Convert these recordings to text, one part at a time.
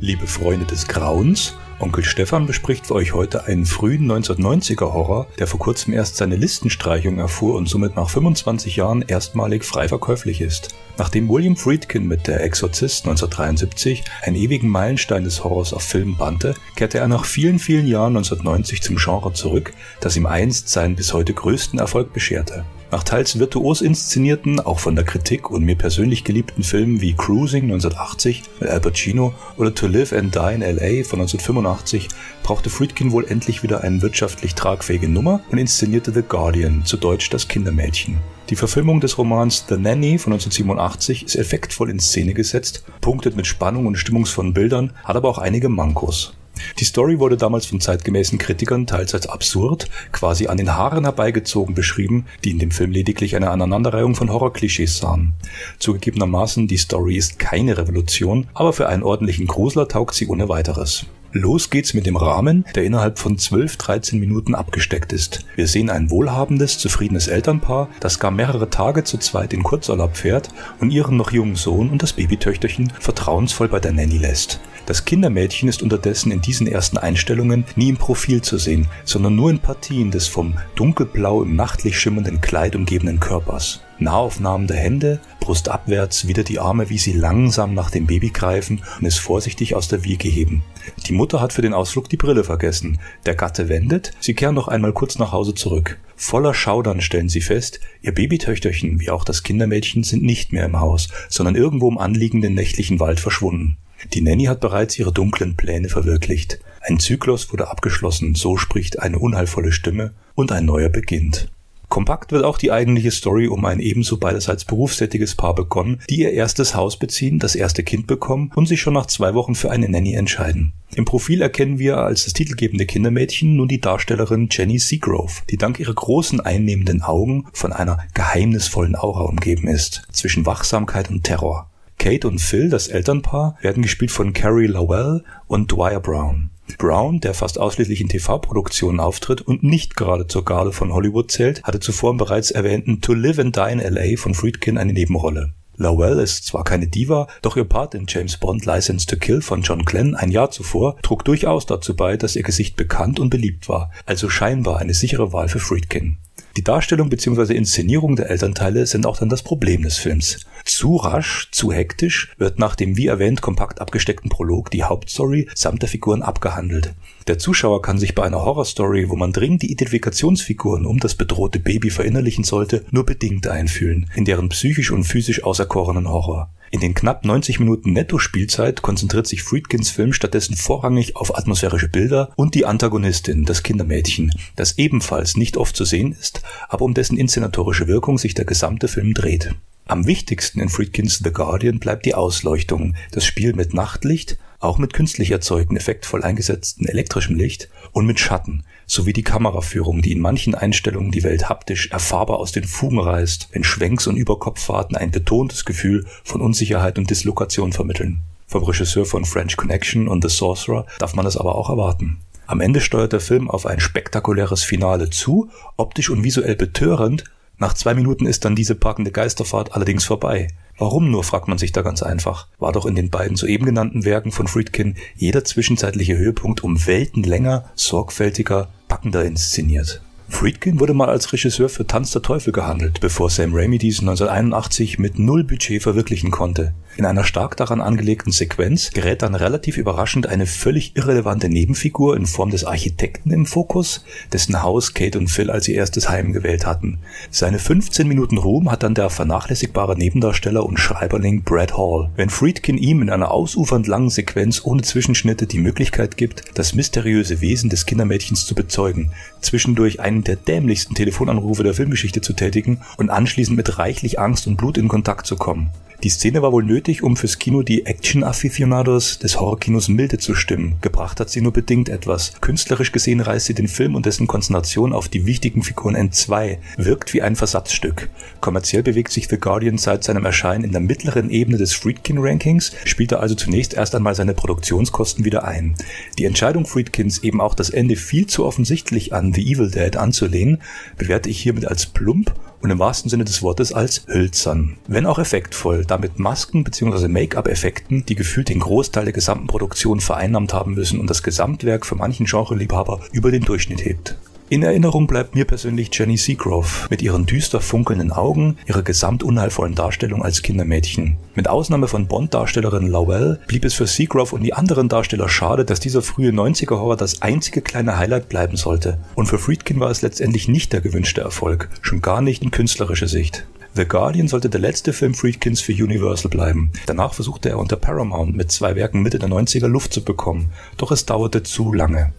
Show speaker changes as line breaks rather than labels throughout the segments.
Liebe Freunde des Grauens, Onkel Stefan bespricht für euch heute einen frühen 1990er Horror, der vor kurzem erst seine Listenstreichung erfuhr und somit nach 25 Jahren erstmalig frei verkäuflich ist. Nachdem William Friedkin mit Der Exorzist 1973 einen ewigen Meilenstein des Horrors auf Film bannte, kehrte er nach vielen, vielen Jahren 1990 zum Genre zurück, das ihm einst seinen bis heute größten Erfolg bescherte. Nach teils virtuos inszenierten, auch von der Kritik und mir persönlich geliebten Filmen wie Cruising 1980 mit Al Pacino oder To Live and Die in LA von 1985 brauchte Friedkin wohl endlich wieder eine wirtschaftlich tragfähige Nummer und inszenierte The Guardian, zu Deutsch das Kindermädchen. Die Verfilmung des Romans The Nanny von 1987 ist effektvoll in Szene gesetzt, punktet mit Spannung und stimmungsvollen Bildern, hat aber auch einige Mankos. Die Story wurde damals von zeitgemäßen Kritikern teils als absurd, quasi an den Haaren herbeigezogen beschrieben, die in dem Film lediglich eine Aneinanderreihung von Horrorklischees sahen. Zugegebenermaßen, die Story ist keine Revolution, aber für einen ordentlichen Grusler taugt sie ohne weiteres. Los geht's mit dem Rahmen, der innerhalb von 12, 13 Minuten abgesteckt ist. Wir sehen ein wohlhabendes, zufriedenes Elternpaar, das gar mehrere Tage zu zweit in Kurzurlaub fährt und ihren noch jungen Sohn und das Babytöchterchen vertrauensvoll bei der Nanny lässt. Das Kindermädchen ist unterdessen in diesen ersten Einstellungen nie im Profil zu sehen, sondern nur in Partien des vom dunkelblau im nachtlich schimmernden Kleid umgebenen Körpers. Nahaufnahmen der Hände, Brust abwärts, wieder die Arme, wie sie langsam nach dem Baby greifen und es vorsichtig aus der Wiege heben. Die Mutter hat für den Ausflug die Brille vergessen. Der Gatte wendet, sie kehren noch einmal kurz nach Hause zurück. Voller Schaudern stellen sie fest, ihr Babytöchterchen wie auch das Kindermädchen sind nicht mehr im Haus, sondern irgendwo im anliegenden nächtlichen Wald verschwunden. Die Nanny hat bereits ihre dunklen Pläne verwirklicht. Ein Zyklus wurde abgeschlossen, so spricht eine unheilvolle Stimme, und ein neuer beginnt. Kompakt wird auch die eigentliche Story um ein ebenso beiderseits berufstätiges Paar begonnen, die ihr erstes Haus beziehen, das erste Kind bekommen und sich schon nach zwei Wochen für eine Nanny entscheiden. Im Profil erkennen wir als das titelgebende Kindermädchen nun die Darstellerin Jenny Seagrove, die dank ihrer großen einnehmenden Augen von einer geheimnisvollen Aura umgeben ist, zwischen Wachsamkeit und Terror. Kate und Phil, das Elternpaar, werden gespielt von Carrie Lowell und Dwyer Brown. Brown, der fast ausschließlich in TV-Produktionen auftritt und nicht gerade zur Garde von Hollywood zählt, hatte zuvor im bereits erwähnten To Live and Die in L.A. von Friedkin eine Nebenrolle. Lowell ist zwar keine Diva, doch ihr Part in James Bond License to Kill von John Glenn ein Jahr zuvor trug durchaus dazu bei, dass ihr Gesicht bekannt und beliebt war, also scheinbar eine sichere Wahl für Friedkin. Die Darstellung bzw. Inszenierung der Elternteile sind auch dann das Problem des Films. Zu rasch, zu hektisch wird nach dem wie erwähnt kompakt abgesteckten Prolog die Hauptstory samt der Figuren abgehandelt. Der Zuschauer kann sich bei einer Horrorstory, wo man dringend die Identifikationsfiguren um das bedrohte Baby verinnerlichen sollte, nur bedingt einfühlen, in deren psychisch und physisch auserkorenen Horror. In den knapp 90 Minuten Netto-Spielzeit konzentriert sich Friedkins Film stattdessen vorrangig auf atmosphärische Bilder und die Antagonistin, das Kindermädchen, das ebenfalls nicht oft zu sehen ist, aber um dessen inszenatorische Wirkung sich der gesamte Film dreht. Am wichtigsten in Friedkins The Guardian bleibt die Ausleuchtung, das Spiel mit Nachtlicht, auch mit künstlich erzeugten, effektvoll eingesetzten elektrischem Licht und mit Schatten, sowie die Kameraführung, die in manchen Einstellungen die Welt haptisch erfahrbar aus den Fugen reißt, wenn Schwenks und Überkopffahrten ein betontes Gefühl von Unsicherheit und Dislokation vermitteln. Vom Regisseur von French Connection und The Sorcerer darf man das aber auch erwarten. Am Ende steuert der Film auf ein spektakuläres Finale zu, optisch und visuell betörend. Nach zwei Minuten ist dann diese packende Geisterfahrt allerdings vorbei. Warum nur, fragt man sich da ganz einfach. War doch in den beiden soeben genannten Werken von Friedkin jeder zwischenzeitliche Höhepunkt um Welten länger, sorgfältiger, packender inszeniert. Friedkin wurde mal als Regisseur für Tanz der Teufel gehandelt, bevor Sam Raimi dies 1981 mit null Budget verwirklichen konnte. In einer stark daran angelegten Sequenz gerät dann relativ überraschend eine völlig irrelevante Nebenfigur in Form des Architekten im Fokus, dessen Haus Kate und Phil als ihr erstes Heim gewählt hatten. Seine 15 Minuten Ruhm hat dann der vernachlässigbare Nebendarsteller und Schreiberling Brad Hall. Wenn Friedkin ihm in einer ausufernd langen Sequenz ohne Zwischenschnitte die Möglichkeit gibt, das mysteriöse Wesen des Kindermädchens zu bezeugen, zwischendurch einen der dämlichsten Telefonanrufe der Filmgeschichte zu tätigen und anschließend mit reichlich Angst und Blut in Kontakt zu kommen. Die Szene war wohl nötig, um fürs Kino die Action-Aficionados des Horrorkinos milde zu stimmen. Gebracht hat sie nur bedingt etwas. Künstlerisch gesehen reißt sie den Film und dessen Konzentration auf die wichtigen Figuren entzwei, wirkt wie ein Versatzstück. Kommerziell bewegt sich The Guardian seit seinem Erscheinen in der mittleren Ebene des Friedkin-Rankings, spielt er also zunächst erst einmal seine Produktionskosten wieder ein. Die Entscheidung Friedkins, eben auch das Ende viel zu offensichtlich an The Evil Dead anzulehnen, bewerte ich hiermit als plump und im wahrsten Sinne des Wortes als hölzern. Wenn auch effektvoll, damit Masken bzw. Make-up-Effekten, die gefühlt den Großteil der gesamten Produktion vereinnahmt haben müssen und das Gesamtwerk für manchen Genreliebhaber über den Durchschnitt hebt. In Erinnerung bleibt mir persönlich Jenny Seagrove mit ihren düster funkelnden Augen, ihrer gesamt unheilvollen Darstellung als Kindermädchen. Mit Ausnahme von Bond-Darstellerin Lowell blieb es für Seagrove und die anderen Darsteller schade, dass dieser frühe 90er-Horror das einzige kleine Highlight bleiben sollte. Und für Friedkin war es letztendlich nicht der gewünschte Erfolg, schon gar nicht in künstlerischer Sicht. The Guardian sollte der letzte Film Friedkins für Universal bleiben. Danach versuchte er unter Paramount mit zwei Werken Mitte der 90er Luft zu bekommen, doch es dauerte zu lange.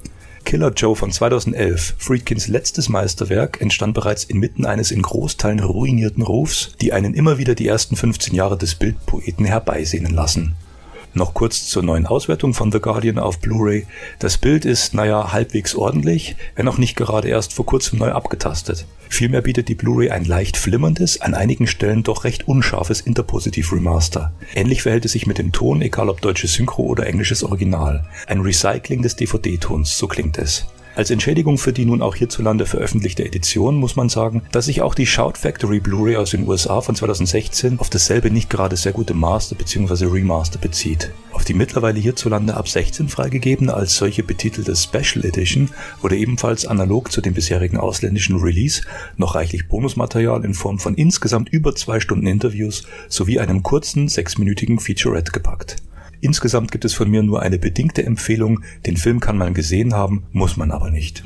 Killer Joe von 2011, Friedkins letztes Meisterwerk, entstand bereits inmitten eines in Großteilen ruinierten Rufs, die einen immer wieder die ersten 15 Jahre des Bildpoeten herbeisehnen lassen. Noch kurz zur neuen Auswertung von The Guardian auf Blu-ray. Das Bild ist, naja, halbwegs ordentlich, wenn auch nicht gerade erst vor kurzem neu abgetastet. Vielmehr bietet die Blu-ray ein leicht flimmerndes, an einigen Stellen doch recht unscharfes Interpositiv Remaster. Ähnlich verhält es sich mit dem Ton, egal ob deutsches Synchro oder englisches Original. Ein Recycling des DVD-Tons, so klingt es. Als Entschädigung für die nun auch hierzulande veröffentlichte Edition muss man sagen, dass sich auch die Shout Factory Blu-ray aus den USA von 2016 auf dasselbe nicht gerade sehr gute Master bzw. Remaster bezieht. Auf die mittlerweile hierzulande ab 16 freigegebene als solche betitelte Special Edition wurde ebenfalls analog zu dem bisherigen ausländischen Release noch reichlich Bonusmaterial in Form von insgesamt über zwei Stunden Interviews sowie einem kurzen sechsminütigen Featurette gepackt. Insgesamt gibt es von mir nur eine bedingte Empfehlung, den Film kann man gesehen haben, muss man aber nicht.